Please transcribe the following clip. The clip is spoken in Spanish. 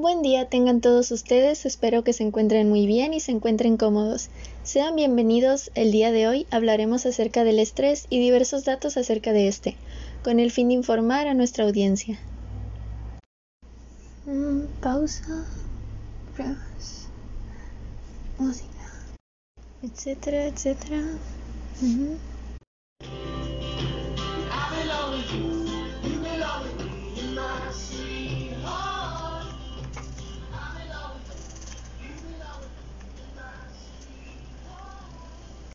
Buen día tengan todos ustedes, espero que se encuentren muy bien y se encuentren cómodos. Sean bienvenidos, el día de hoy hablaremos acerca del estrés y diversos datos acerca de este, con el fin de informar a nuestra audiencia. Mm, pausa, pruebas, música, etcétera, etcétera.